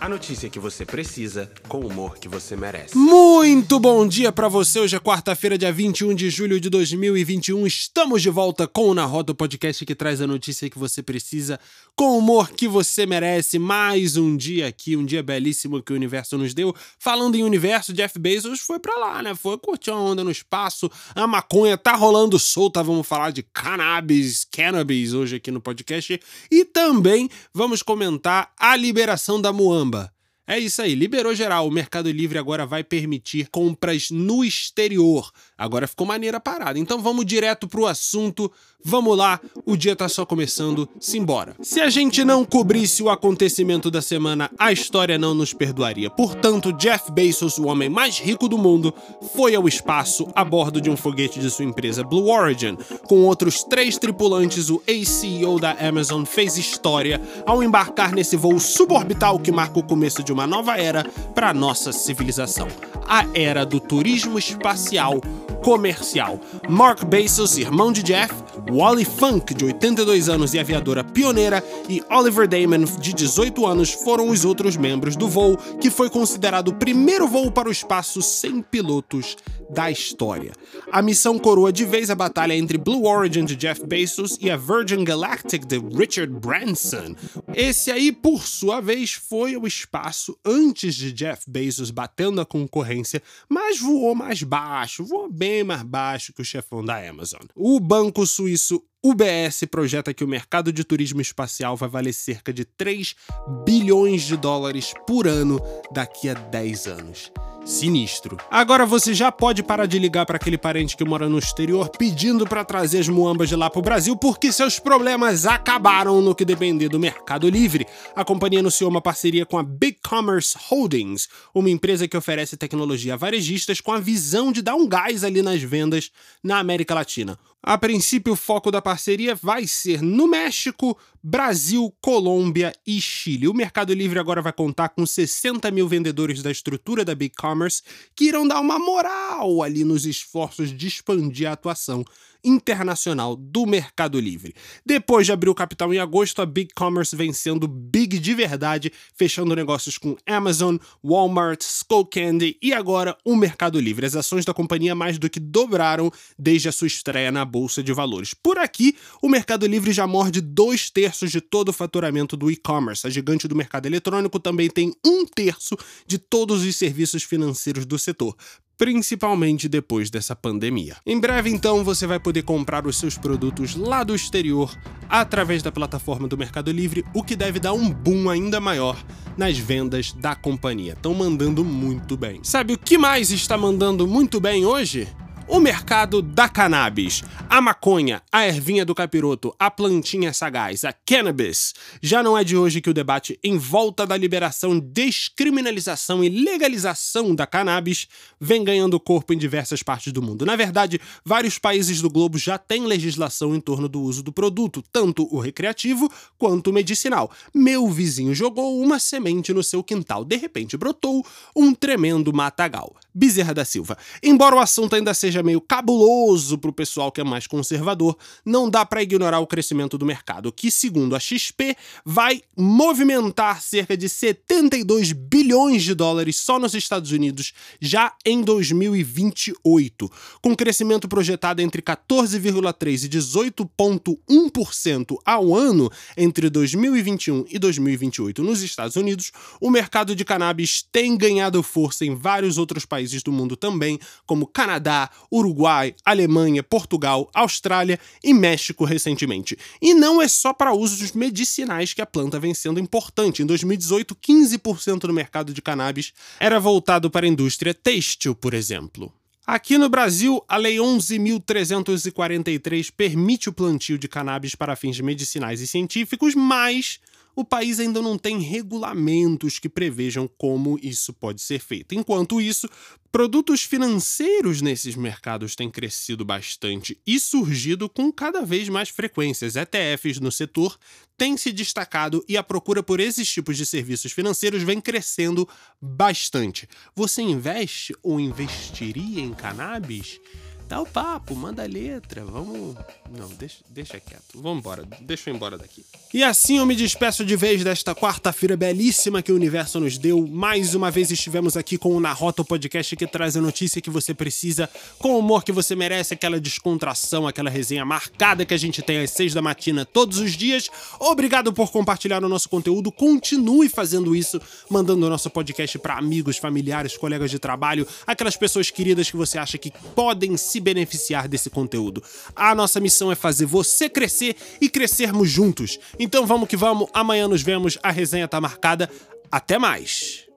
A notícia que você precisa, com o humor que você merece. Muito bom dia para você. Hoje é quarta-feira, dia 21 de julho de 2021. Estamos de volta com o Na Roda, o podcast que traz a notícia que você precisa, com o humor que você merece. Mais um dia aqui, um dia belíssimo que o universo nos deu. Falando em universo, Jeff Bezos foi para lá, né? Foi curtir uma onda no espaço. A maconha tá rolando solta. Vamos falar de cannabis, cannabis hoje aqui no podcast. E também vamos comentar a liberação da Muamba. É isso aí, liberou geral. O Mercado Livre agora vai permitir compras no exterior. Agora ficou maneira a parada. Então vamos direto pro assunto. Vamos lá, o dia tá só começando, simbora. Se a gente não cobrisse o acontecimento da semana, a história não nos perdoaria. Portanto, Jeff Bezos, o homem mais rico do mundo, foi ao espaço a bordo de um foguete de sua empresa Blue Origin. Com outros três tripulantes, o ex-CEO da Amazon fez história ao embarcar nesse voo suborbital que marca o começo de uma nova era para nossa civilização. A era do turismo espacial comercial. Mark Bezos, irmão de Jeff, Wally Funk, de 82 anos e aviadora pioneira, e Oliver Damon, de 18 anos, foram os outros membros do voo, que foi considerado o primeiro voo para o espaço sem pilotos da história. A missão coroa de vez a batalha entre Blue Origin de Jeff Bezos e a Virgin Galactic de Richard Branson. Esse aí, por sua vez, foi ao espaço antes de Jeff Bezos batendo a concorrência, mas voou mais baixo, voou bem mais baixo que o chefão da Amazon. O banco suíço UBS projeta que o mercado de turismo espacial vai valer cerca de 3 bilhões de dólares por ano daqui a 10 anos. Sinistro. Agora você já pode parar de ligar para aquele parente que mora no exterior pedindo para trazer as muambas de lá pro Brasil porque seus problemas acabaram no que depender do Mercado Livre. A companhia anunciou uma parceria com a Big Commerce Holdings, uma empresa que oferece tecnologia a varejistas com a visão de dar um gás ali nas vendas na América Latina. A princípio, o foco da parceria vai ser no México, Brasil, Colômbia e Chile. O Mercado Livre agora vai contar com 60 mil vendedores da estrutura da Big Commerce que irão dar uma moral ali nos esforços de expandir a atuação internacional do Mercado Livre. Depois de abrir o capital em agosto, a Big Commerce vem sendo big de verdade, fechando negócios com Amazon, Walmart, Skullcandy e agora o Mercado Livre. As ações da companhia mais do que dobraram desde a sua estreia na Bolsa de Valores. Por aqui, o Mercado Livre já morde dois terços de todo o faturamento do e-commerce. A gigante do mercado eletrônico também tem um terço de todos os serviços financeiros do setor principalmente depois dessa pandemia. Em breve, então, você vai poder comprar os seus produtos lá do exterior através da plataforma do Mercado Livre, o que deve dar um boom ainda maior nas vendas da companhia. Estão mandando muito bem. Sabe o que mais está mandando muito bem hoje? O mercado da cannabis, a maconha, a ervinha do capiroto, a plantinha sagaz, a cannabis. Já não é de hoje que o debate em volta da liberação, descriminalização e legalização da cannabis vem ganhando corpo em diversas partes do mundo. Na verdade, vários países do globo já têm legislação em torno do uso do produto, tanto o recreativo quanto o medicinal. Meu vizinho jogou uma semente no seu quintal, de repente brotou um tremendo matagal. Bezerra da Silva. Embora o assunto ainda seja seja meio cabuloso para o pessoal que é mais conservador, não dá para ignorar o crescimento do mercado, que, segundo a XP, vai movimentar cerca de 72 bilhões de dólares só nos Estados Unidos já em 2028, com crescimento projetado entre 14,3% e 18,1% ao ano entre 2021 e 2028 nos Estados Unidos. O mercado de cannabis tem ganhado força em vários outros países do mundo também, como Canadá, Uruguai, Alemanha, Portugal, Austrália e México recentemente. E não é só para usos medicinais que a planta vem sendo importante. Em 2018, 15% do mercado de cannabis era voltado para a indústria têxtil, por exemplo. Aqui no Brasil, a Lei 11.343 permite o plantio de cannabis para fins medicinais e científicos, mas o país ainda não tem regulamentos que prevejam como isso pode ser feito. Enquanto isso, produtos financeiros nesses mercados têm crescido bastante e surgido com cada vez mais frequência. Os ETFs no setor têm se destacado e a procura por esses tipos de serviços financeiros vem crescendo bastante. Você investe ou investiria em cannabis? Dá o papo, manda a letra, vamos. Não, deixa, deixa quieto. Vamos embora, deixa eu ir embora daqui. E assim eu me despeço de vez desta quarta-feira belíssima que o universo nos deu. Mais uma vez estivemos aqui com o Na Rota, o podcast que traz a notícia que você precisa, com o humor que você merece, aquela descontração, aquela resenha marcada que a gente tem às seis da matina todos os dias. Obrigado por compartilhar o nosso conteúdo. Continue fazendo isso, mandando o nosso podcast para amigos, familiares, colegas de trabalho, aquelas pessoas queridas que você acha que podem se beneficiar desse conteúdo. A nossa missão é fazer você crescer e crescermos juntos. Então vamos que vamos, amanhã nos vemos, a resenha tá marcada. Até mais!